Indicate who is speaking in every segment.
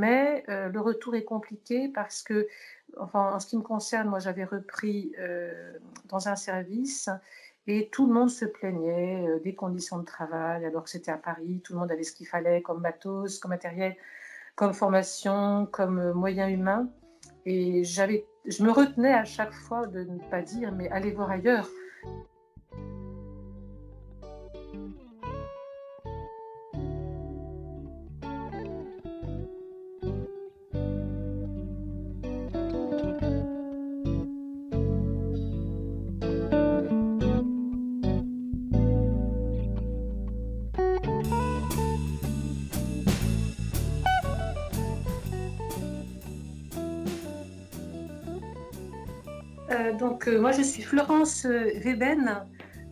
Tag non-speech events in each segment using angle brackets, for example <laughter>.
Speaker 1: mais le retour est compliqué parce que, enfin, en ce qui me concerne, moi j'avais repris dans un service et tout le monde se plaignait des conditions de travail, alors que c'était à Paris, tout le monde avait ce qu'il fallait comme matos, comme matériel, comme formation, comme moyens humains. Et j'avais, je me retenais à chaque fois de ne pas dire, mais allez voir ailleurs. Donc, euh, moi, je suis Florence euh, Weben,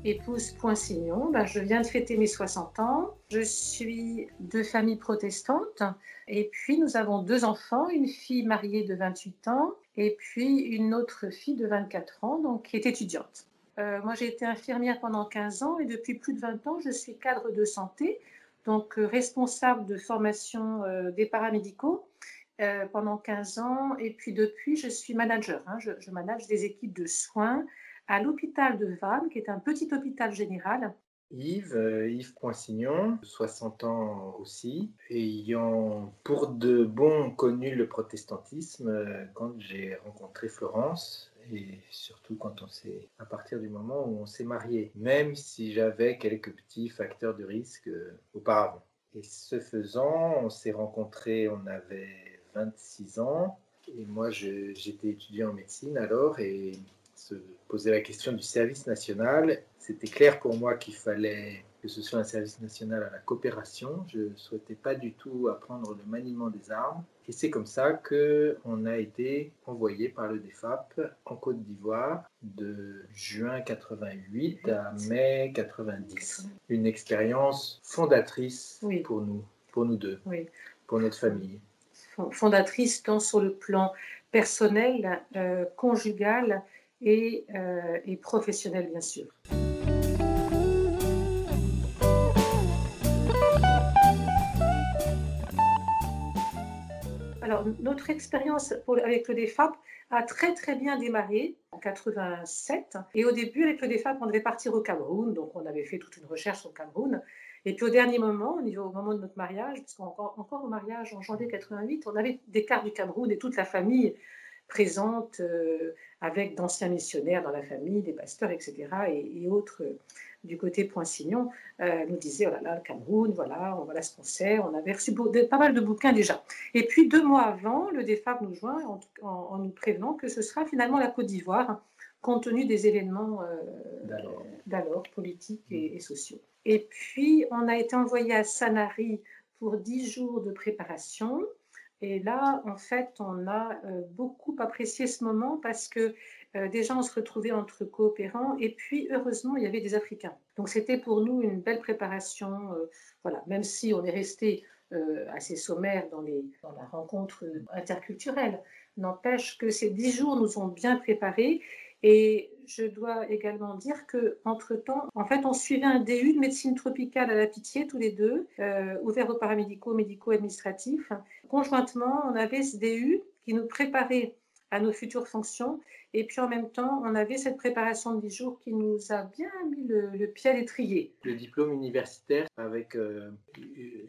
Speaker 1: épouse Poinsignon. Ben, je viens de fêter mes 60 ans. Je suis de famille protestante. Et puis, nous avons deux enfants, une fille mariée de 28 ans et puis une autre fille de 24 ans, donc, qui est étudiante. Euh, moi, j'ai été infirmière pendant 15 ans et depuis plus de 20 ans, je suis cadre de santé, donc responsable de formation des paramédicaux euh, pendant 15 ans. Et puis depuis, je suis manager. Hein. Je, manage des équipes de soins à l'hôpital de Vannes, qui est un petit hôpital général.
Speaker 2: Yves, euh, Yves Poinsignon, 60 ans aussi, ayant pour de bon connu le protestantisme euh, quand j'ai rencontré Florence et surtout quand on s'est à partir du moment où on s'est marié, même si j'avais quelques petits facteurs de risque auparavant. Et ce faisant, on s'est rencontrés, on avait 26 ans. Et moi, j'étais étudiant en médecine alors et se posait la question du service national. C'était clair pour moi qu'il fallait que ce soit un service national à la coopération. Je ne souhaitais pas du tout apprendre le maniement des armes. Et c'est comme ça qu'on a été envoyé par le DEFAP en Côte d'Ivoire de juin 88 à mai 90. Une expérience fondatrice pour nous, pour nous deux, pour notre famille
Speaker 1: fondatrice tant sur le plan personnel, euh, conjugal et, euh, et professionnel, bien sûr. Alors, notre expérience avec le DEFAP a très très bien démarré en 87. Et au début, avec le DEFAP, on devait partir au Cameroun. Donc, on avait fait toute une recherche au Cameroun. Et puis au dernier moment, au, niveau, au moment de notre mariage, parce qu'encore encore au mariage en janvier 88, on avait des cartes du Cameroun et toute la famille présente euh, avec d'anciens missionnaires dans la famille, des pasteurs, etc. et, autres euh, du côté Poinsignon euh, nous disaient oh là là le Cameroun, voilà, voilà ce qu'on sait. On avait reçu pas mal de bouquins déjà. Et puis deux mois avant, le DEFAP nous joint en, en, nous prévenant que ce sera finalement la Côte d'Ivoire, compte tenu des événements d'alors, politiques et, et sociaux. Et puis, on a été envoyé à Sanary pour 10 jours de préparation. Et là, en fait, on a euh, beaucoup apprécié ce moment parce que euh, déjà, on se retrouvait entre coopérants et puis, heureusement, il y avait des Africains. Donc, c'était pour nous une belle préparation. Euh, voilà, même si on est resté assez sommaire dans, les, dans la rencontre interculturelle, n'empêche que ces dix jours nous ont bien préparés et je dois également dire que entre temps, en fait, on suivait un DU de médecine tropicale à la Pitié tous les deux, euh, ouvert aux paramédicaux, médicaux, administratifs. Conjointement, on avait ce DU qui nous préparait à nos futures fonctions. Et puis en même temps, on avait cette préparation de 10 jours qui nous a bien mis le, pied à l'étrier.
Speaker 2: Le diplôme universitaire avec euh,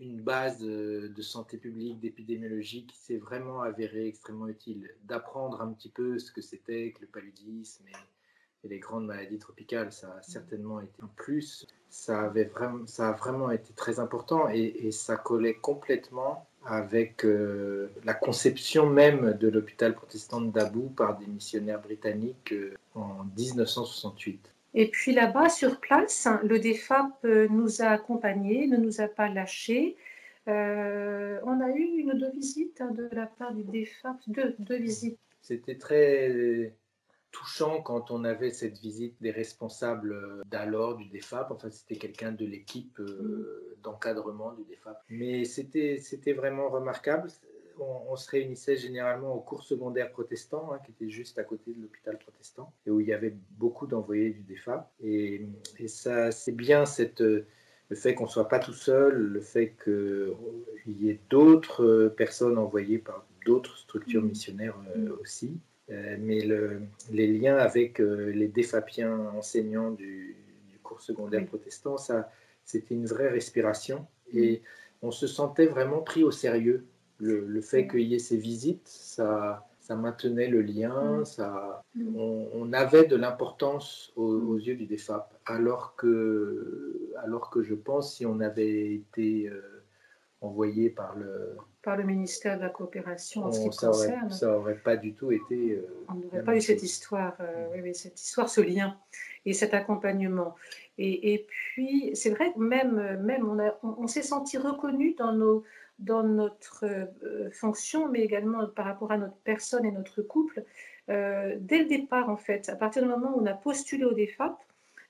Speaker 2: une base de santé publique, d'épidémiologie qui s'est vraiment avéré extrêmement utile. D'apprendre un petit peu ce que c'était que le paludisme les grandes maladies tropicales, ça a certainement été un plus. Ça, avait vraiment, ça a vraiment été très important et, et ça collait complètement avec euh, la conception même de l'hôpital protestant d'Abou par des missionnaires britanniques euh, en 1968.
Speaker 1: Et puis là-bas, sur place, le DEFAP euh, nous a accompagnés, ne nous a pas lâchés. on a eu une deux visites hein, de la part du DEFAP, deux, deux visites.
Speaker 2: C'était très touchant quand on avait cette visite des responsables euh, d'alors du DEFAP. Enfin, c'était quelqu'un de l'équipe euh, d'encadrement du DEFAP. Mais c'était vraiment remarquable. On, se réunissait généralement au cours secondaire protestant, hein, qui était juste à côté de l'hôpital protestant, et où il y avait beaucoup d'envoyés du DEFAP. Et, et ça, c'est bien cette le fait qu'on ne soit pas tout seul, le fait qu'il y ait d'autres personnes envoyées par d'autres structures missionnaires aussi, mais les liens avec les défapiens enseignants du, cours secondaire protestant, ça, c'était une vraie respiration et on se sentait vraiment pris au sérieux. Le, fait qu'il y ait ces visites, ça, ça maintenait le lien, mm. ça, mm. on, avait de l'importance mm. aux, yeux du DEFAP, alors que, alors que je pense si on avait été euh, envoyé par le,
Speaker 1: par le ministère de la coopération en
Speaker 2: ce qui ça concerne, aurait, ça aurait pas du tout été.
Speaker 1: Euh, on n'aurait pas eu cette histoire, euh, oui, cette histoire, ce lien et cet accompagnement. Et, et puis, c'est vrai que même, même on, on s'est senti reconnu dans nos dans notre euh, fonction, mais également par rapport à notre personne et notre couple. Dès le départ, en fait, à partir du moment où on a postulé au DEFAP,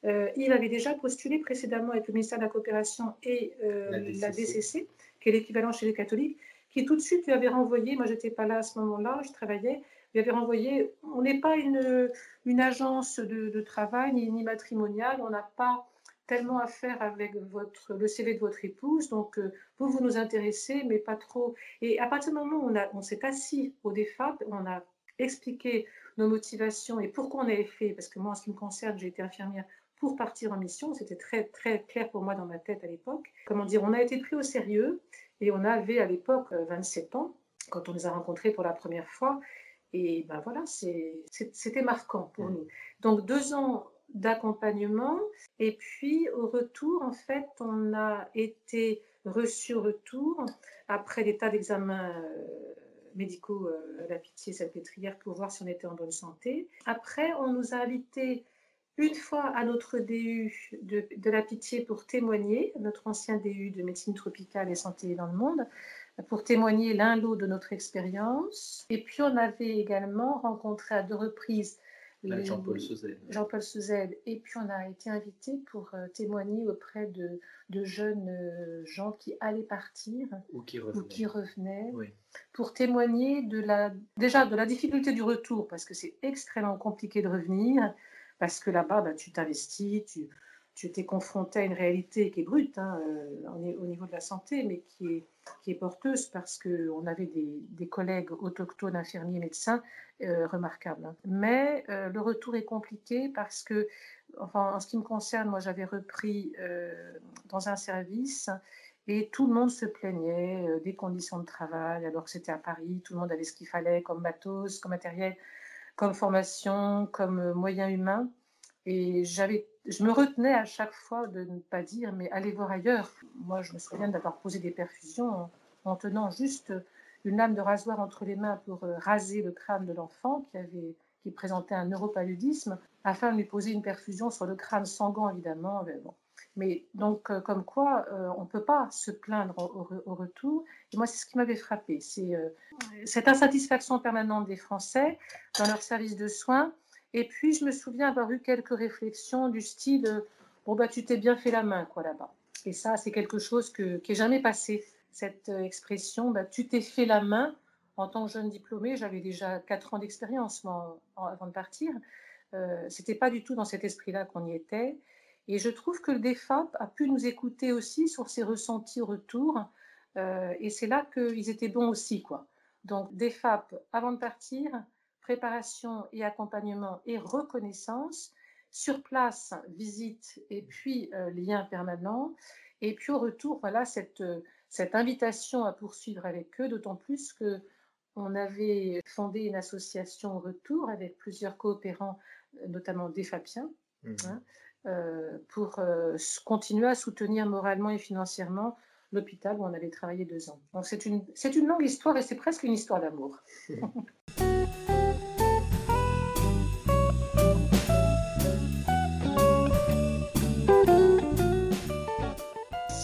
Speaker 1: euh, il avait déjà postulé précédemment avec le ministère de la Coopération et la, DCC. Qui est l'équivalent chez les catholiques, qui tout de suite lui avait renvoyé, moi j'étais pas là à ce moment-là, je travaillais, lui avait renvoyé, on n'est pas une, une agence de, travail ni, ni matrimoniale, on n'a pas tellement à faire avec votre, le CV de votre épouse. Donc, euh, vous, vous nous intéressez, mais pas trop. Et à partir du moment où on, on s'est assis au DEFAP, on a expliqué nos motivations et pourquoi on avait fait, parce que moi, en ce qui me concerne, j'ai été infirmière pour partir en mission. C'était très, très clair pour moi dans ma tête à l'époque. Comment dire, on a été pris au sérieux et on avait à l'époque 27 euh, ans quand on les a rencontrés pour la première fois. Et ben voilà, c'était marquant pour mmh. nous. Donc deux ans d'accompagnement. Et puis, au retour, en fait, on a été reçu au retour après des tas d'examens euh, médicaux euh, à la pitié salpêtrière pour voir si on était en bonne santé. Après, on nous a invités une fois à notre DU de, de, la pitié pour témoigner, notre ancien DU de médecine tropicale et santé dans le monde, pour témoigner l'un l'autre de notre expérience. Et puis, on avait également rencontré à deux reprises
Speaker 2: Jean-Paul.
Speaker 1: Jean-Paul Souzet. Et puis on a été invité pour euh, témoigner auprès de, de jeunes euh, gens qui allaient partir
Speaker 2: ou qui revenaient,
Speaker 1: qui revenaient pour témoigner de la, déjà de la difficulté du retour, parce que c'est extrêmement compliqué de revenir, parce que là-bas, bah, tu t'investis, tu, tu t'es confronté à une réalité qui est brute hein, euh, au niveau de la santé, mais qui est, qui est porteuse parce qu'on avait des, des, collègues autochtones, infirmiers, médecins euh, remarquables. Hein. Mais euh, le retour est compliqué parce que, enfin, en ce qui me concerne, moi j'avais repris dans un service et tout le monde se plaignait des conditions de travail, alors que c'était à Paris, tout le monde avait ce qu'il fallait comme matos, comme matériel, comme formation, comme moyens humains. Et j'avais je me retenais à chaque fois de ne pas dire, mais allez voir ailleurs. Moi, je me souviens d'avoir posé des perfusions en, tenant juste une lame de rasoir entre les mains pour euh, raser le crâne de l'enfant qui, avait, qui présentait un neuropaludisme, afin de lui poser une perfusion sur le crâne sanguin, évidemment. Mais, bon. Mais donc, euh, comme quoi, euh, on ne peut pas se plaindre au, retour. Et moi, c'est ce qui m'avait frappé. C'est cette insatisfaction permanente des Français dans leur service de soins et puis, je me souviens avoir eu quelques réflexions du style euh, Bon, bah, tu t'es bien fait la main, quoi, là-bas. Et ça, c'est quelque chose qui n'est jamais passé. Cette euh, expression, bah, tu t'es fait la main. En tant que jeune diplômée, j'avais déjà 4 ans d'expérience avant de partir. Euh, C'était pas du tout dans cet esprit-là qu'on y était. Et je trouve que le DEFAP a pu nous écouter aussi sur ses ressentis retour. Euh, et c'est là qu'ils étaient bons aussi. quoi. Donc, DEFAP, avant de partir, préparation et accompagnement et reconnaissance. Sur place, visite et puis euh, lien permanent. Et puis au retour, voilà cette, cette invitation à poursuivre avec eux, d'autant plus que on avait fondé une association au retour avec plusieurs coopérants, notamment des Fabiens, mmh. hein, euh, pour euh, continuer à soutenir moralement et financièrement l'hôpital où on avait travaillé deux ans. Donc c'est une, c'est une longue histoire et c'est presque une histoire d'amour. <laughs>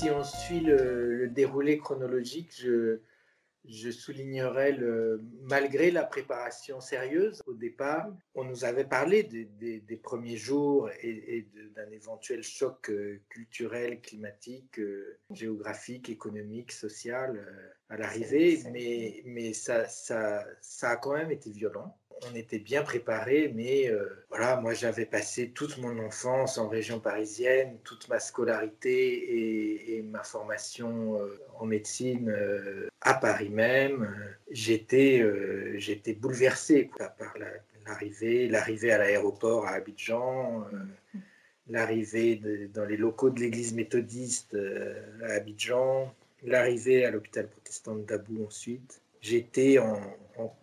Speaker 2: on suit le, déroulé chronologique, je, je soulignerais le, malgré la préparation sérieuse, au départ, on nous avait parlé des premiers jours et, d'un éventuel choc euh, culturel, climatique, euh, géographique, économique, social euh, à l'arrivée, mais, mais ça, ça, ça, a quand même été violent. On était bien préparés, mais euh, voilà, moi j'avais passé toute mon enfance en région parisienne, toute ma scolarité et, ma formation euh, en médecine euh, à Paris même. J'étais, j'étais bouleversé par l'arrivée, l'arrivée à l'aéroport à Abidjan. L'arrivée dans les locaux de l'église méthodiste à Abidjan, l'arrivée à l'hôpital protestant d'Abou ensuite, j'étais en,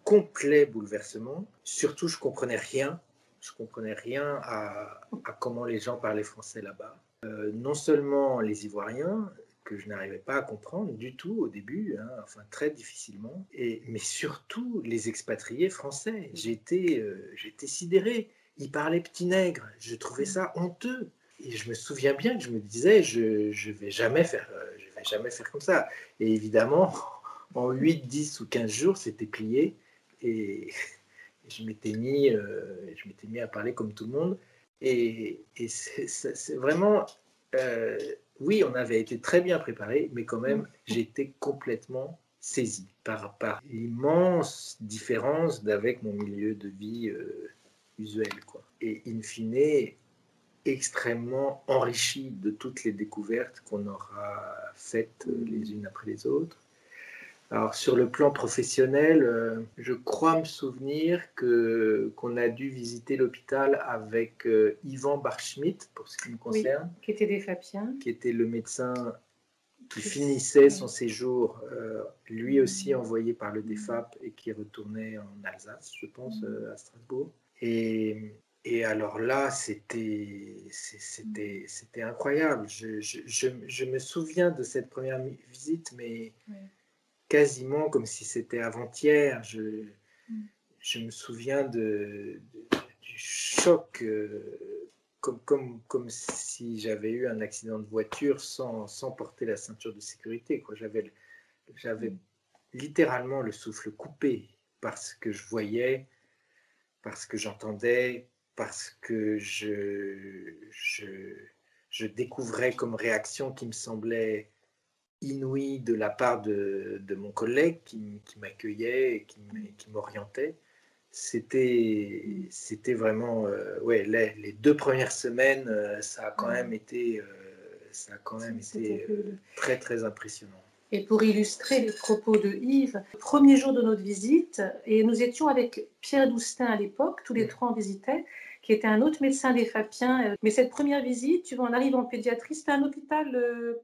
Speaker 2: complet bouleversement. Surtout, je comprenais rien. Je comprenais rien à, comment les gens parlaient français là-bas. Euh, non seulement les Ivoiriens, que je n'arrivais pas à comprendre du tout au début, hein, enfin très difficilement, et, mais surtout les expatriés français. J'étais euh, j'étais sidéré. Ils parlaient petit nègre. Je trouvais ça honteux. Et je me souviens bien que je me disais, je ne vais jamais faire, euh, je vais jamais faire comme ça. Et évidemment, en 8, 10 ou 15 jours, c'était plié. Et <laughs> je m'étais mis, euh, mis à parler comme tout le monde. Et, c'est vraiment, euh, oui, on avait été très bien préparé, mais quand même, j'étais complètement saisi par, par l'immense différence d'avec mon milieu de vie euh, usuel. Quoi. Et in fine, extrêmement enrichi de toutes les découvertes qu'on aura faites les unes après les autres alors sur le plan professionnel, euh, je crois me souvenir que qu'on a dû visiter l'hôpital avec euh, Yvan Barschmidt pour ce qui me concerne,
Speaker 1: qui était des Fabiens,
Speaker 2: qui était le médecin qui finissait son séjour, euh, lui aussi envoyé par le DEFAP et qui retournait en Alsace, je pense, mm. à Strasbourg. Et, et alors là, c'était c'était incroyable. Je, je, je, me souviens de cette première visite, mais quasiment comme si c'était avant-hier. Je, mm. je me souviens de, du choc, euh, comme, comme, comme si j'avais eu un accident de voiture sans, sans porter la ceinture de sécurité. J'avais, j'avais mm. littéralement le souffle coupé parce que je voyais, parce que j'entendais, parce que je, je, je découvrais comme réaction qui me semblait inouïe de la part de, de mon collègue qui, qui m'accueillait et qui m'orientait. C'était, c'était vraiment, euh, ouais, les, les, deux premières semaines, euh, ça a quand même été, euh, ça a quand même été très très impressionnant.
Speaker 1: Et pour illustrer les propos de Yves, le premier jour de notre visite, et nous étions avec Pierre Doustin à l'époque, tous les trois on visitait, qui était un autre médecin des Fapiens. Mais cette première visite, tu vois, on arrive en pédiatrie, c'était un hôpital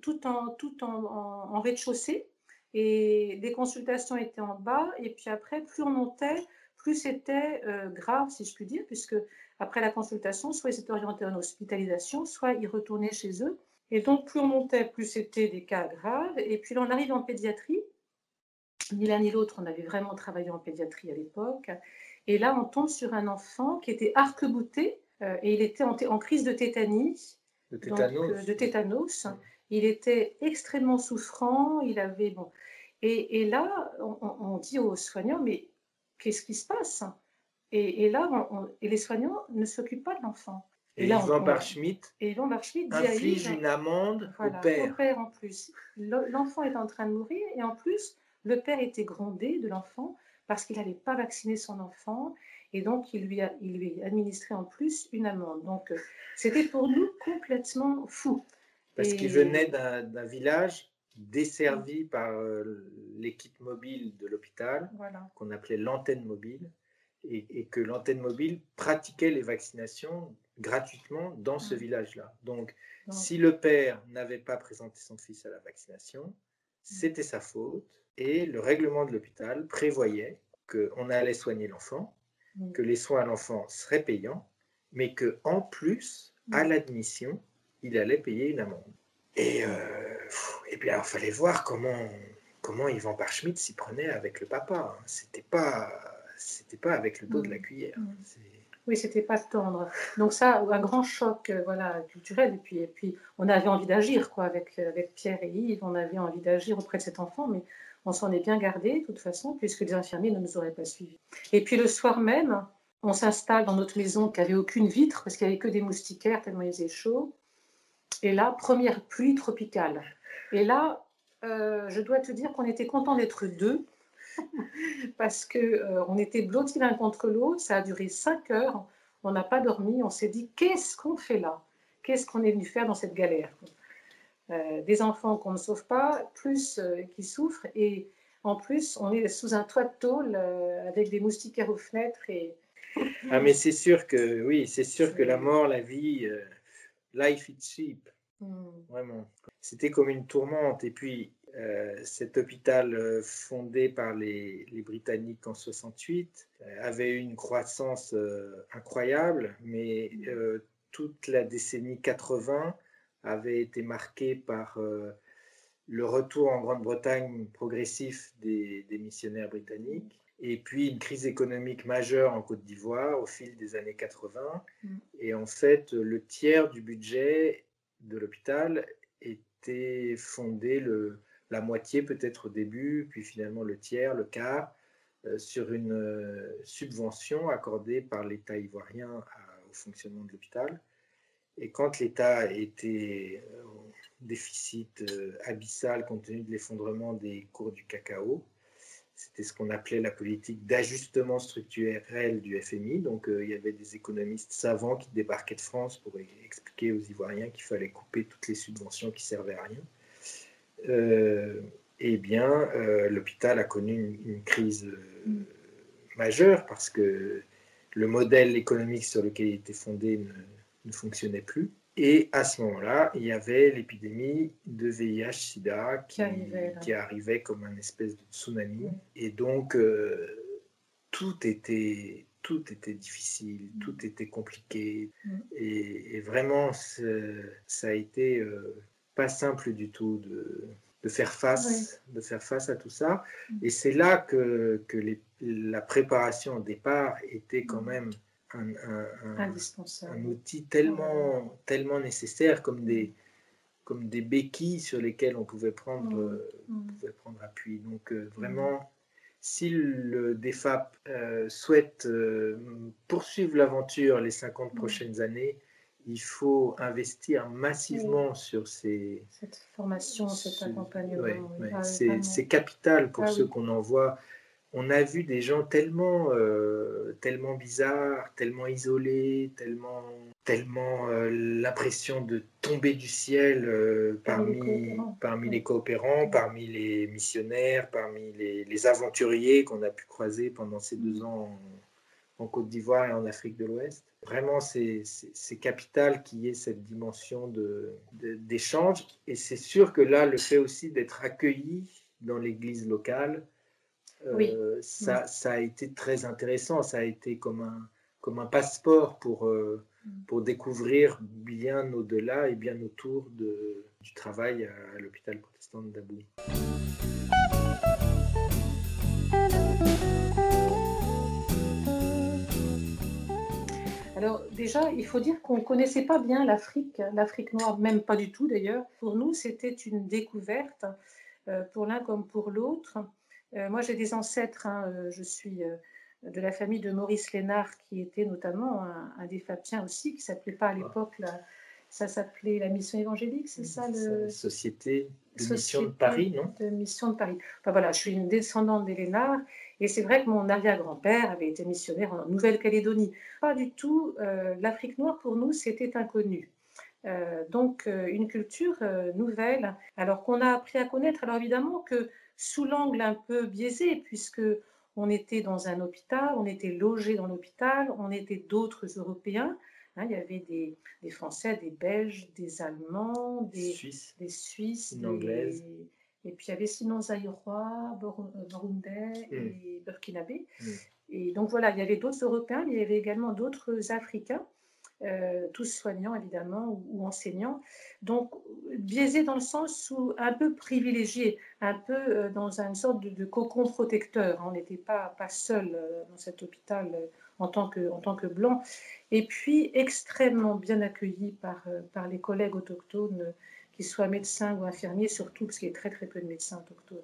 Speaker 1: tout en, tout en, rez-de-chaussée. Et des consultations étaient en bas. Et puis après, plus on montait, plus c'était euh, grave, si je puis dire, puisque après la consultation, soit ils étaient orientés en hospitalisation, soit ils retournaient chez eux. Et donc, plus on montait, plus c'était des cas graves. Et puis là, on arrive en pédiatrie. Ni l'un ni l'autre, on avait vraiment travaillé en pédiatrie à l'époque. Et là, on tombe sur un enfant qui était arc-bouté euh, et il était en, en, crise de tétanie.
Speaker 2: De tétanos.
Speaker 1: Euh, de tétanos. Il était extrêmement souffrant, il avait bon. Et, là, on, dit aux soignants, mais qu'est-ce qui se passe? Et, là, et les soignants ne s'occupent pas de l'enfant.
Speaker 2: Et, là, Yvan Barschmidt,
Speaker 1: et
Speaker 2: inflige une amende au père.
Speaker 1: Au père en plus. L'enfant est en train de mourir et en plus, le père était grondé de l'enfant parce qu'il n'avait pas vacciné son enfant et donc il lui a, il lui a administré en plus une amende. Donc euh, c'était pour nous complètement fou.
Speaker 2: Parce qu'il venait d'un village desservi par euh, l'équipe mobile de l'hôpital, qu'on appelait l'antenne mobile, et, que l'antenne mobile pratiquait les vaccinations gratuitement dans ce village-là. Donc, si le père n'avait pas présenté son fils à la vaccination, c'était sa faute, et le règlement de l'hôpital prévoyait qu'on allait soigner l'enfant, que les soins à l'enfant seraient payants, mais que en plus, à l'admission, il allait payer une amende. Et, euh, et bien, il fallait voir comment, comment Yvan Parchmit s'y prenait avec le papa. Hein. C'était pas, c'était pas avec le dos de la mm. cuillère. Mm.
Speaker 1: Oui, c'était pas tendre. Donc ça, un grand choc, euh, voilà, culturel. Et puis, et puis, on avait envie d'agir, quoi, avec, avec Pierre et Yves. On avait envie d'agir auprès de cet enfant, mais on s'en est bien gardé, de toute façon, puisque les infirmiers ne nous auraient pas suivis. Et puis le soir même, on s'installe dans notre maison qui n'avait aucune vitre, parce qu'il n'y avait que des moustiquaires tellement il faisait chaud. Et là, première pluie tropicale. Et là, euh, je dois te dire qu'on était content d'être deux, <laughs> parce qu'on euh, on était blottis l'un contre l'autre. Ça a duré cinq heures. On n'a pas dormi. On s'est dit qu'est-ce qu'on fait là? Qu'est-ce qu'on est venu faire dans cette galère? Euh, Des enfants qu'on ne sauve pas, plus qui souffrent. Et en plus, on est sous un toit de tôle avec des moustiquaires aux fenêtres. Et...
Speaker 2: Ah, mais c'est sûr que, oui, c'est sûr que la mort, la vie, life is cheap. Hmm. Vraiment. C'était comme une tourmente. Et puis, euh, cet hôpital euh, fondé par les, Britanniques en 68 euh, avait eu une croissance incroyable, mais toute la décennie 80 avait été marquée par le retour en Grande-Bretagne progressif des, missionnaires britanniques et puis une crise économique majeure en Côte d'Ivoire au fil des années 80. Mm. Et en fait, le tiers du budget de l'hôpital était fondé le, la moitié peut-être au début, puis finalement le tiers, le quart, euh, sur une euh, subvention accordée par l'État ivoirien au fonctionnement de l'hôpital. Et quand l'État était euh, en déficit abyssal compte tenu de l'effondrement des cours du cacao, c'était ce qu'on appelait la politique d'ajustement structurel du FMI. Donc il y avait des économistes savants qui débarquaient de France pour expliquer aux Ivoiriens qu'il fallait couper toutes les subventions qui servaient à rien. Euh, eh bien, euh, l'hôpital a connu une, crise euh, mm. majeure parce que le modèle économique sur lequel il était fondé ne, fonctionnait plus. Et à ce moment-là, il y avait l'épidémie de VIH-Sida qui, qui, arrivait, comme un espèce de tsunami. Mm. Et donc, tout, était, tout était difficile, mm. tout était compliqué. Et, vraiment, ça a été pas simple du tout de, de faire face, de faire face à tout ça. Mm. Et c'est là que, que les, la préparation au départ était quand mm. même un, un, un outil tellement, tellement nécessaire comme des, comme des béquilles sur lesquelles on pouvait prendre, mm. Euh, pouvait prendre appui. Donc euh, vraiment, si le DEFAP euh, souhaite poursuivre l'aventure les 50 prochaines années, il faut investir massivement sur ces...
Speaker 1: Cette formation, cet accompagnement.
Speaker 2: Ah c'est capital pour ah ceux qu'on envoie. On a vu des gens tellement, euh, tellement bizarres, tellement isolés, tellement, tellement euh, l'impression de tomber du ciel euh, parmi, parmi les coopérants, parmi les missionnaires, parmi les, les aventuriers qu'on a pu croiser pendant ces deux ans en Côte d'Ivoire et en Afrique de l'Ouest. Vraiment, c'est capital qu'il y ait cette dimension d'échange. De, et c'est sûr que là, le fait aussi d'être accueilli dans l'église locale, euh, ça, ça, a été très intéressant. Ça a été comme un, comme un passeport pour, euh, pour découvrir bien au-delà et bien autour de, du travail à, à l'hôpital protestant de
Speaker 1: Alors déjà, il faut dire qu'on ne connaissait pas bien l'Afrique, l'Afrique noire, même pas du tout d'ailleurs. Pour nous, c'était une découverte, euh, pour l'un comme pour l'autre. Euh, moi, j'ai des ancêtres, hein, euh, je suis de la famille de Maurice Lénard, qui était notamment un, des Fabiens aussi, qui s'appelait pas à l'époque, ça s'appelait la mission évangélique, c'est ça
Speaker 2: le... Société de mission de Paris, non
Speaker 1: De mission de Paris. Enfin, voilà, je suis une descendante des Lénard, et c'est vrai que mon arrière-grand-père avait été missionnaire en Nouvelle-Calédonie. Pas du tout. Euh, L'Afrique noire, pour nous, c'était inconnu. Euh, donc, euh, une culture nouvelle, alors qu'on a appris à connaître. Alors, évidemment que sous l'angle un peu biaisé, puisque on était dans un hôpital, on était logé dans l'hôpital, on était d'autres Européens. Hein, il y avait des, Français, des Belges, des Allemands, des
Speaker 2: Suisses,
Speaker 1: des, Suisses,
Speaker 2: des,
Speaker 1: et puis il y avait sinon Zaïrois, Burundais hmm. et Burkinabé. Hmm. Et donc voilà, il y avait d'autres Européens, mais il y avait également d'autres Africains, euh, tous soignants évidemment ou, enseignants. Donc biaisés dans le sens où un peu privilégiés, un peu euh, dans une sorte de, cocon protecteur. On n'était pas, pas seul dans cet hôpital en tant que, en tant que blanc. Et puis extrêmement bien accueillis par, par les collègues autochtones qu'ils soient médecins ou infirmiers, surtout parce qu'il y a très très peu de médecins autochtones.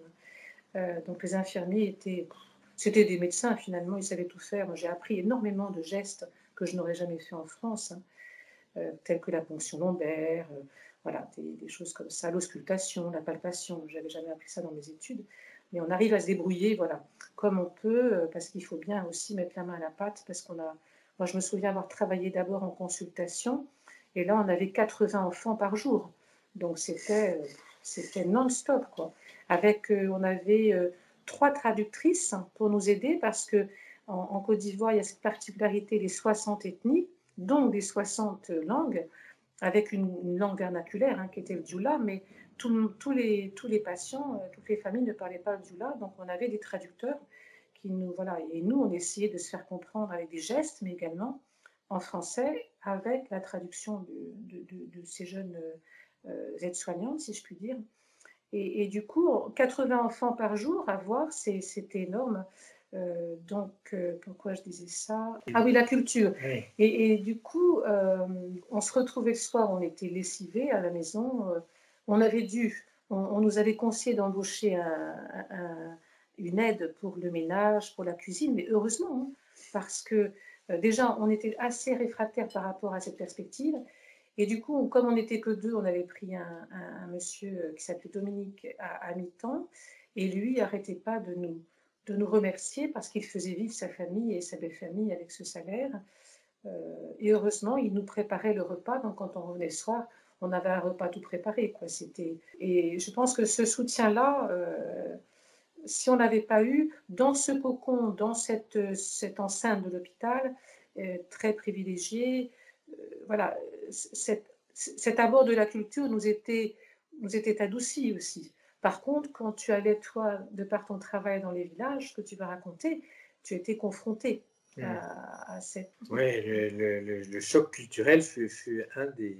Speaker 1: Euh, donc les infirmiers étaient, c'était des médecins finalement, ils savaient tout faire. Moi j'ai appris énormément de gestes que je n'aurais jamais fait en France, hein. euh, tels que la ponction lombaire, euh, voilà, des, choses comme ça, l'auscultation, la palpation. J'avais jamais appris ça dans mes études. mais on arrive à se débrouiller, voilà, comme on peut, parce qu'il faut bien aussi mettre la main à la pâte, parce qu'on a, moi je me souviens avoir travaillé d'abord en consultation, et là on avait 80 enfants par jour, donc c'était, c'était non-stop, quoi. Avec, on avait trois traductrices pour nous aider, parce que en, Côte d'Ivoire, il y a cette particularité des 60 ethnies, donc des 60 langues, avec une, langue vernaculaire hein, qui était le djoula, mais tous, les, patients, euh, toutes les familles ne parlaient pas le djoula, donc on avait des traducteurs qui nous, voilà, et nous, on essayait de se faire comprendre avec des gestes, mais également en français avec la traduction de, ces jeunes euh, aides-soignantes, si je puis dire. Et, et, du coup, 80 enfants par jour à voir, c'était énorme. Euh, donc, euh, pourquoi je disais ça Ah oui, la culture. Et, du coup, euh, on se retrouvait le soir, on était lessivés à la maison. on avait dû, on, nous avait conseillé d'embaucher une aide pour le ménage, pour la cuisine, mais heureusement, hein, parce que déjà, on était assez réfractaires par rapport à cette perspective. Et du coup, comme on n'était que deux, on avait pris un, monsieur qui s'appelait Dominique à, à mi-temps, et lui n'arrêtait pas de nous de nous remercier parce qu'il faisait vivre sa famille et sa belle famille avec ce salaire. Euh, et heureusement, il nous préparait le repas. Donc, quand on revenait le soir, on avait un repas tout préparé. Quoi. C'était... Et je pense que ce soutien-là, euh, si on n'avait pas eu, dans ce cocon, dans cette, cette enceinte de l'hôpital, euh, très privilégié, voilà, cet, cet abord de la culture nous était, nous était adouci aussi. Par contre, quand tu allais, toi, de par ton travail dans les villages que tu vas raconter, tu étais confronté hmm. à, cette...
Speaker 2: Oui, le, choc culturel fut, un des,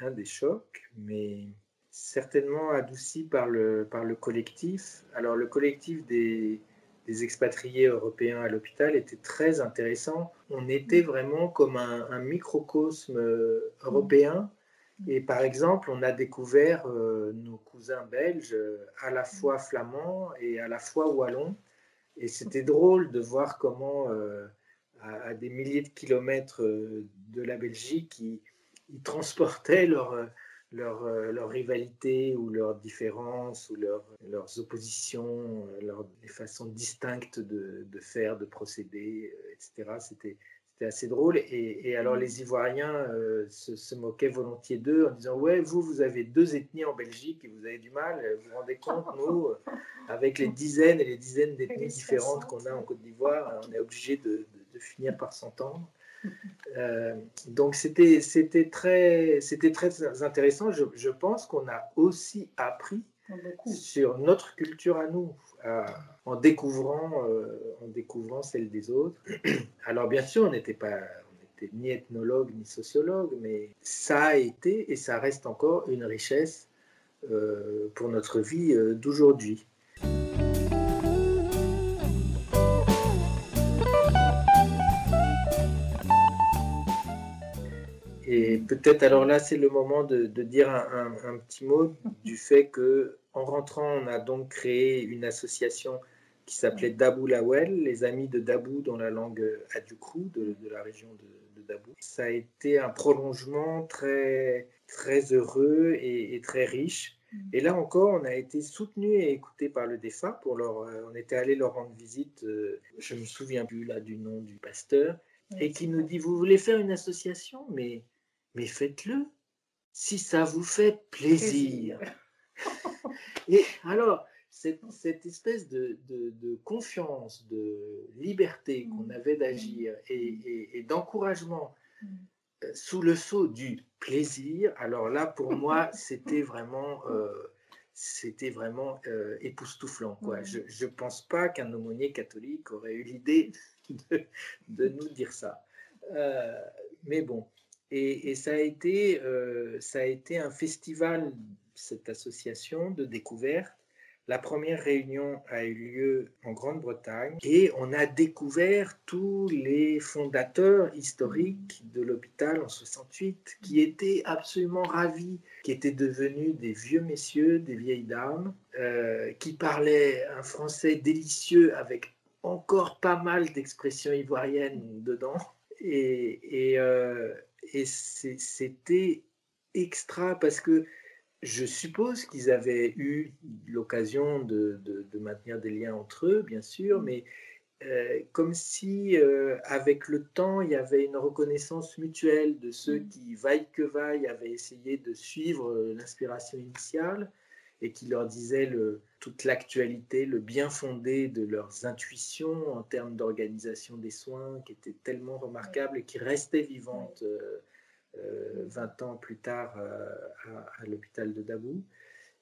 Speaker 2: un des chocs, mais certainement adouci par le, par le collectif. Alors, le collectif des, des expatriés européens à l'hôpital était très intéressant. On était hmm. vraiment comme un, un microcosme euh, européen. Et par exemple, on a découvert euh, nos cousins belges euh, à la fois flamands et à la fois wallons. Et c'était drôle de voir comment, euh, à, des milliers de kilomètres de la Belgique, ils, transportaient leur, leur, leur, rivalité ou leurs différences ou leurs oppositions, leurs, les façons distinctes de, de faire, de procéder, etc. C'était c'était assez drôle. Et, alors, les Ivoiriens euh, se, moquaient volontiers d'eux en disant Ouais, vous, vous avez deux ethnies en Belgique et vous avez du mal. Vous vous rendez compte, <laughs> nous, avec les dizaines et les dizaines d'ethnies différentes qu'on a en Côte d'Ivoire, on est obligé de, finir par s'entendre. <laughs> Euh, donc, c'était très, très intéressant. Je, je pense qu'on a aussi appris sur notre culture à nous en, découvrant, euh, en découvrant celle des autres. <clears throat> Alors bien sûr, on n'était pas on ni ethnologue ni sociologue, mais ça a été et ça reste encore une richesse euh, pour notre vie euh, d'aujourd'hui. Et peut-être alors là, c'est le moment de, dire un, un, petit mot du fait que en rentrant, on a donc créé une association qui s'appelait Dabou Lawel, les amis de Dabou dans la langue Adjoukrou de, de la région de, Dabou. Ça a été un prolongement très, très heureux et, très riche. Et là encore, on a été soutenu et écouté par le DEFA. Pour leur, euh, on était allé leur rendre visite, euh, je me souviens plus là du nom du pasteur, et qui nous dit, vous voulez faire une association, mais, mais faites-le si ça vous fait plaisir. <laughs> Et alors, cette, cette espèce de, de, confiance, de liberté qu'on mm. avait d'agir et, et, d'encouragement mm. euh, sous le sceau du plaisir, alors là, pour <laughs> moi, c'était vraiment, euh, c'était vraiment euh, époustouflant. Quoi. Mm. Je ne pense pas qu'un aumônier catholique aurait eu l'idée <laughs> de, de, nous dire ça. mais bon, et, ça, a été, ça a été un festival cette association de découverte. La première réunion a eu lieu en Grande-Bretagne et on a découvert tous les fondateurs historiques de l'hôpital en 68 qui étaient absolument ravis, qui étaient devenus des vieux messieurs, des vieilles dames, euh, qui parlaient un français délicieux avec encore pas mal d'expressions ivoiriennes dedans. Et, euh, et c'était extra parce que je suppose qu'ils avaient eu l'occasion de, de, maintenir des liens entre eux, bien sûr, mm. mais euh, comme si, euh, avec le temps, il y avait une reconnaissance mutuelle de ceux mm. qui, vaille que vaille, avaient essayé de suivre euh, l'inspiration initiale et qui leur disaient le, toute l'actualité, le bien fondé de leurs intuitions en termes d'organisation des soins, qui était tellement remarquable et qui restait vivante 20 ans plus tard à, l'hôpital de Dabou.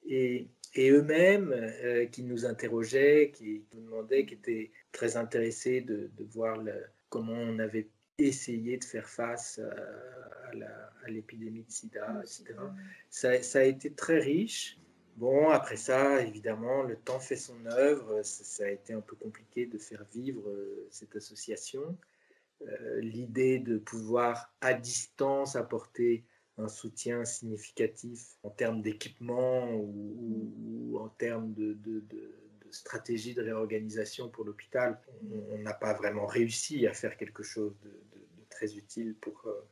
Speaker 2: Et, et eux-mêmes qui nous interrogeaient, qui nous demandaient, qui étaient très intéressé de, voir comment on avait essayé de faire face à, l'épidémie de sida, etc. Ça, ça, a été très riche. Bon, après ça, évidemment, le temps fait son œuvre. Ça, a été un peu compliqué de faire vivre euh, cette association. Euh, l'idée de pouvoir à distance apporter un soutien significatif en termes d'équipement ou, en termes de, stratégie de réorganisation pour l'hôpital, on n'a pas vraiment réussi à faire quelque chose de, très utile pour, euh,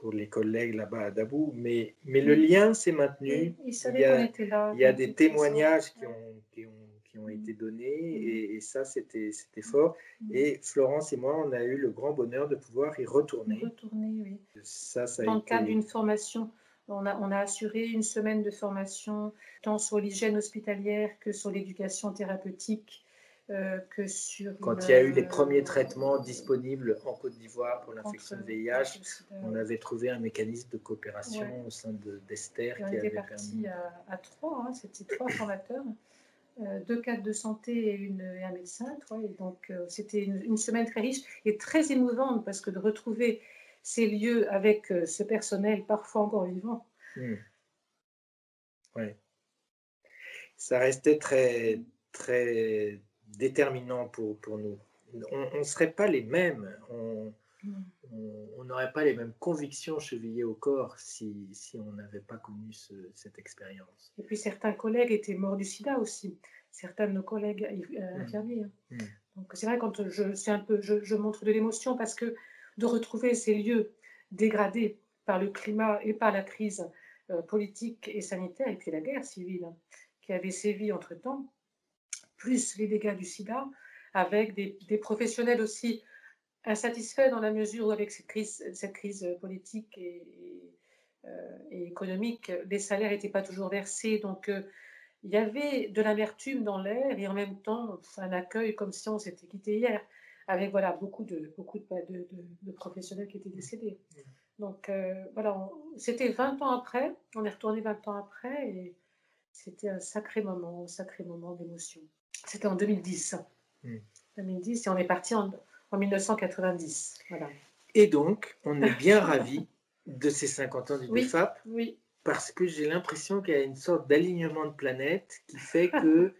Speaker 2: pour les collègues là-bas à Dabou, mais, mais le lien s'est maintenu.
Speaker 1: il, y a,
Speaker 2: il y a des témoignages qui ont, qui ont, qui ont été donnés et, et ça, c'était fort. Et Florence et moi, on a eu le grand bonheur de pouvoir y retourner.
Speaker 1: Retourner, oui.
Speaker 2: Ça, ça
Speaker 1: Dans le cadre d'une formation on a, assuré une semaine de formation tant sur l'hygiène hospitalière que sur l'éducation thérapeutique. Euh, que sur
Speaker 2: Quand il y a eu les premiers traitements disponibles en Côte d'Ivoire pour l'infection de VIH, on avait trouvé un mécanisme de coopération au sein d'Esther
Speaker 1: qui avait parti à, trois, hein, c'était trois formateurs, euh, deux cadres de santé et, une, un médecin. et donc euh, c'était une, une, semaine très riche et très émouvante parce que de retrouver ces lieux avec euh, ce personnel parfois encore vivant. Hmm.
Speaker 2: Oui. Ça restait très, très déterminant pour, pour nous. On ne serait pas les mêmes. On, hmm. on n'aurait pas les mêmes convictions chevillées au corps si, si on n'avait pas connu cette expérience.
Speaker 1: Et puis certains collègues étaient morts du sida aussi, certains de nos collègues euh, hmm. infirmiers. Hein. Donc c'est vrai quand je, un peu, je, je montre de l'émotion parce que de retrouver ces lieux dégradés par le climat et par la crise euh, politique et sanitaire, et puis la guerre civile hein, qui avait sévi entre-temps, plus les dégâts du sida, avec des, professionnels aussi insatisfaits dans la mesure où avec cette crise, cette crise politique et, euh, économique, les salaires n'étaient pas toujours versés. Donc, euh, il y avait de l'amertume dans l'air et en même temps un accueil comme si on s'était quitté hier avec voilà, beaucoup, de, beaucoup de, professionnels qui étaient décédés. Donc euh, voilà, c'était 20 ans après, on est retourné 20 ans après et c'était un sacré moment, un sacré moment d'émotion. C'était en 2010. 2010 hmm. et on est parti en, en 1990. Voilà.
Speaker 2: Et donc, on est bien <laughs> ravis de ces 50 ans du
Speaker 1: oui,
Speaker 2: DFAP.
Speaker 1: Oui.
Speaker 2: Parce que j'ai l'impression qu'il y a une sorte d'alignement de planètes qui fait que <laughs>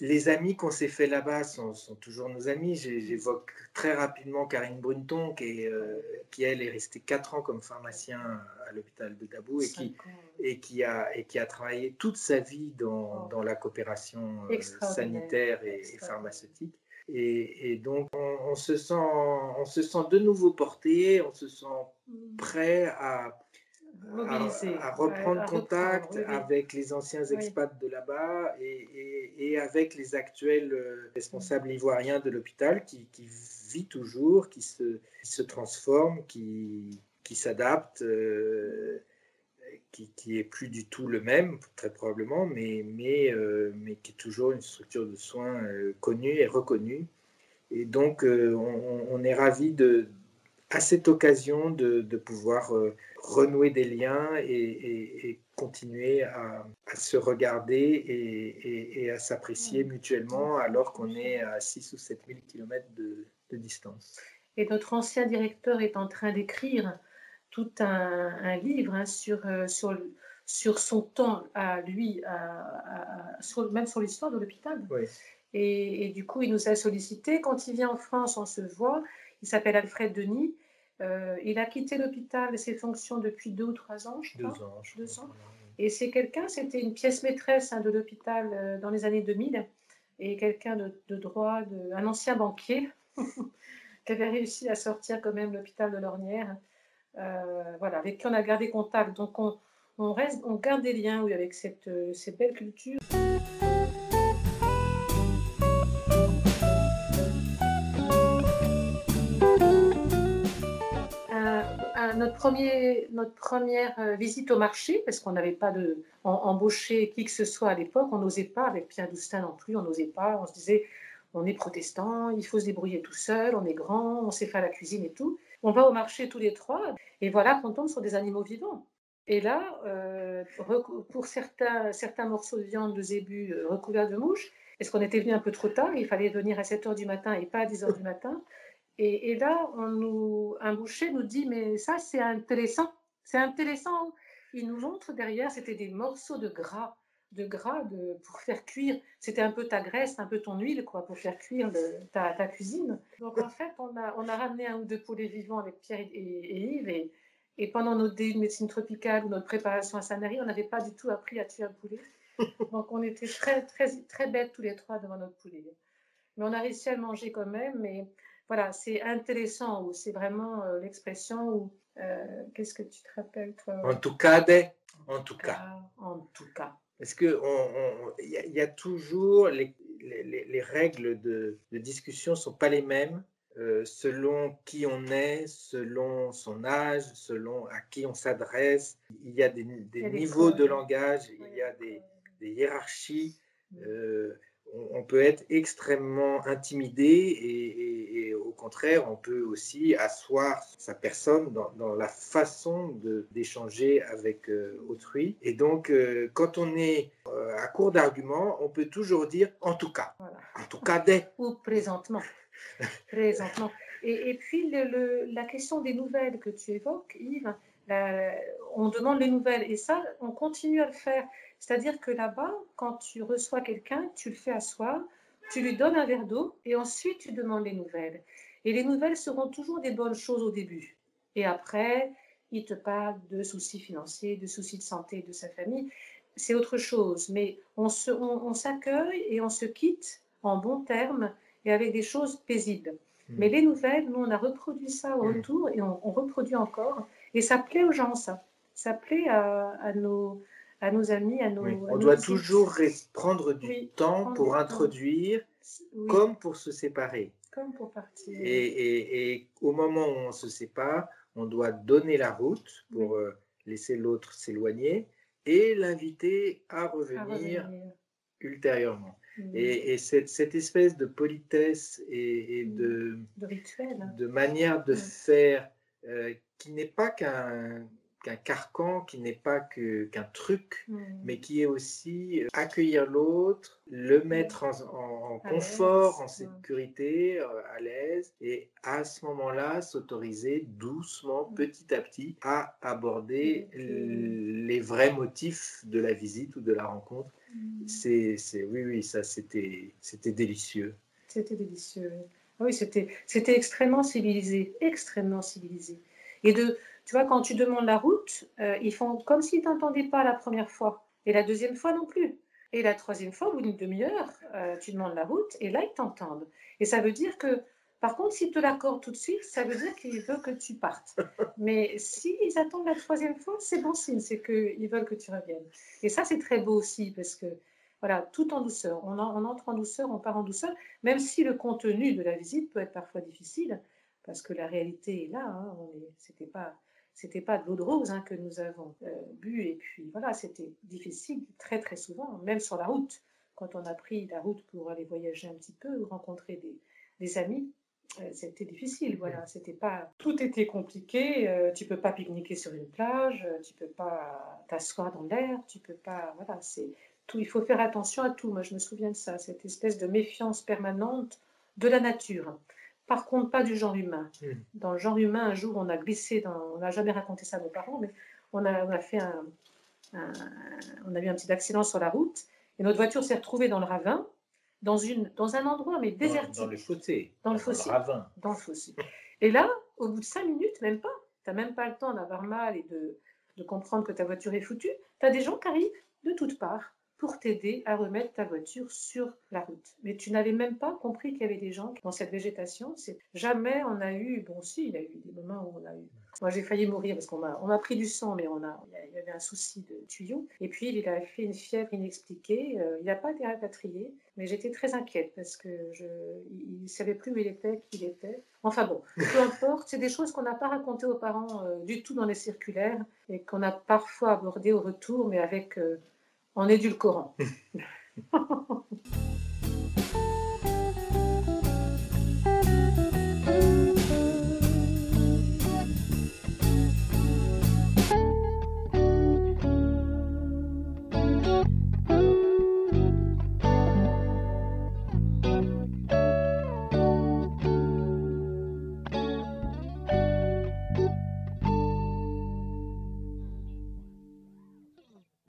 Speaker 2: les amis qu'on s'est fait là-bas sont, toujours nos amis. J'évoque très rapidement Karine Brunton, qui, euh, qui, elle est restée quatre ans comme pharmacien à l'hôpital de Dabou et qui, et, qui a, et qui a travaillé toute sa vie dans, oh. la coopération euh, sanitaire et, pharmaceutique. Et, donc, on, se sent, on se sent de nouveau porté, on se sent mm. prêt à, à, reprendre contact avec les anciens expats de là-bas et, avec les actuels euh, responsables ivoiriens de l'hôpital qui, vit toujours, qui se, se transforme, qui, qui s'adapte, euh, qui, qui est plus du tout le même, très probablement, mais, mais, euh, mais qui est toujours une structure de soins connue et reconnue. Et donc, on, on, est ravi de, à cette occasion de, de pouvoir renouer des liens et, continuer à, se regarder et, à s'apprécier mutuellement alors qu'on est à 6 ou 7 000 km de, distance.
Speaker 1: Et notre ancien directeur est en train d'écrire tout un, livre hein, sur, euh, sur, sur son temps à lui, à, même sur l'histoire de l'hôpital. Et, et, du coup, il nous a sollicité. Quand il vient en France, on se voit. Il s'appelle Alfred Denis. Euh, il a quitté l'hôpital et ses fonctions depuis deux ou trois ans, je crois.
Speaker 2: Deux ans.
Speaker 1: Et c'est quelqu'un, c'était une pièce maîtresse hein, de l'hôpital euh, dans les années 2000 et quelqu'un de, droit, de, un ancien banquier <laughs> qui avait réussi à sortir quand même l'hôpital de Lornière, euh, voilà, avec qui on a gardé contact. Donc on, on, reste, on garde des liens oui, avec cette, cette belle culture. notre, première euh, visite au marché, parce qu'on n'avait pas de, embauché qui que ce soit à l'époque, on n'osait pas, avec Pierre Doustin non plus, on n'osait pas, on se disait, on est protestant, il faut se débrouiller tout seul, on est grand, on sait faire la cuisine et tout. On va au marché tous les trois, et voilà qu'on tombe sur des animaux vivants. Et là, euh, pour certains, certains morceaux de viande de zébu euh, recouverts de mouches, est-ce qu'on était venu un peu trop tard Il fallait venir à 7 h du matin et pas à 10 h du matin? Et, là, on nous, un boucher nous dit, mais ça, c'est intéressant. C'est intéressant. Il nous montre derrière, c'était des morceaux de gras, de gras de, pour faire cuire. C'était un peu ta graisse, un peu ton huile, quoi, pour faire cuire ta, ta, cuisine. Donc, en fait, on a, on a ramené un ou deux poulets vivants avec Pierre et, Yves. Et, et, pendant notre DU de médecine tropicale ou notre préparation à Saint-Marie, on n'avait pas du tout appris à tuer un poulet. <laughs> Donc, on était très, très, très bêtes tous les trois devant notre poulet. Mais on a réussi à le manger quand même. Mais voilà, c'est intéressant ou c'est vraiment euh, l'expression où euh, qu'est-ce que tu te rappelles toi
Speaker 2: En tout cas, en tout cas.
Speaker 1: Ah, en tout cas.
Speaker 2: Parce que il y, a toujours les, les, règles de, de, discussion sont pas les mêmes euh, selon qui on est, selon son âge, selon à qui on s'adresse. Il y a des, des niveaux de langage, il y a des, des hiérarchies. Mm on, peut être extrêmement intimidé et, au contraire, on peut aussi asseoir sa personne dans, la façon d'échanger avec euh, autrui. Et donc, euh, quand on est euh, à court d'arguments, on peut toujours dire en tout cas. En tout cas, dès.
Speaker 1: Ou présentement. <laughs> présentement. Et, puis, la question des nouvelles que tu évoques, Yves, on demande les nouvelles. Et ça, on continue à le faire. C'est-à-dire que là-bas, quand tu reçois quelqu'un, tu le fais asseoir, tu lui donnes un verre d'eau et ensuite tu demandes les nouvelles. Et les nouvelles seront toujours des bonnes choses au début. Et après, il te parle de soucis financiers, de soucis de santé de sa famille. C'est autre chose. Mais on, s'accueille et on se quitte en bons termes et avec des choses paisibles. Hmm. Mais les nouvelles, nous, on a reproduit ça au hmm. retour et on, reproduit encore. Et ça plaît aux gens, ça. Ça plaît à nos, à nos amis, à nos.
Speaker 2: on doit toujours prendre du temps pour introduire, comme pour se séparer.
Speaker 1: Comme pour partir.
Speaker 2: Et, au moment où on se sépare, on doit donner la route pour euh, laisser l'autre s'éloigner et l'inviter à revenir, ultérieurement. Et, cette, espèce de politesse et, de,
Speaker 1: de, rituel.
Speaker 2: de manière de faire euh, qui n'est pas qu'un qu'un carcan qui n'est pas qu'un truc, hmm. mais qui est aussi euh, accueillir l'autre, le mettre en, confort, en sécurité, euh, à l'aise, et à ce moment-là, s'autoriser doucement, hmm. petit à petit, à aborder les vrais motifs de la visite ou de la rencontre. Hmm. C'est, oui, oui, ça, c'était, c'était délicieux.
Speaker 1: C'était délicieux. Oui, c'était, c'était extrêmement civilisé, extrêmement civilisé. Et de, tu vois, quand tu demandes la route, euh, ils font comme s'ils ne t'entendaient pas la première fois. Et la deuxième fois non plus. Et la troisième fois, au bout d'une demi-heure, euh, tu demandes la route et là, ils t'entendent. Et ça veut dire que, par contre, s'ils te l'accordent tout de suite, ça veut dire qu'ils veulent que tu partes. Mais s'ils attendent la troisième fois, c'est bon signe, c'est qu'ils veulent que tu reviennes. Et ça, c'est très beau aussi parce que, voilà, tout en douceur. On, on entre en douceur, on part en douceur, même si le contenu de la visite peut être parfois difficile parce que la réalité est là. Hein, C'était pas c'était pas de l'eau de rose hein, que nous avons euh, bu et puis voilà, c'était difficile très très souvent, même sur la route. Quand on a pris la route pour aller voyager un petit peu ou rencontrer des, amis, euh, c'était difficile. Voilà, c'était pas tout était compliqué. Euh, tu peux pas pique-niquer sur une plage, tu peux pas t'asseoir dans l'air, tu peux pas. Voilà, c'est tout. Il faut faire attention à tout. Moi, je me souviens de ça, cette espèce de méfiance permanente de la nature. Par contre, pas du genre humain. Hmm. Dans le genre humain, un jour, on a glissé dans. On n'a jamais raconté ça à nos parents, mais on a, on a fait un, On a eu un petit accident sur la route et notre voiture s'est retrouvée dans le ravin, dans, une, dans un endroit, mais désertique.
Speaker 2: Dans, le fossé.
Speaker 1: Dans le fossé. ravin. Dans le fossé. Et là, au bout de cinq minutes, même pas, tu n'as même pas le temps d'avoir mal et de, de comprendre que ta voiture est foutue, tu as des gens qui arrivent de toutes parts pour t'aider à remettre ta voiture sur la route. Mais tu n'avais même pas compris qu'il y avait des gens dans cette végétation. C'est jamais on a eu, bon si, il y a eu des moments où on a eu Moi, j'ai failli mourir parce qu'on m'a, on m'a pris du sang, mais on a, il y avait un souci de tuyau. Et puis, il a fait une fièvre inexpliquée. Euh, il n'a pas été rapatrié, mais j'étais très inquiète parce que je, il ne savait plus où il était, qui il était. Enfin bon, peu importe, c'est des choses qu'on n'a pas racontées aux parents euh, du tout dans les circulaires et qu'on a parfois abordées au retour, mais avec en édulcorant. <laughs>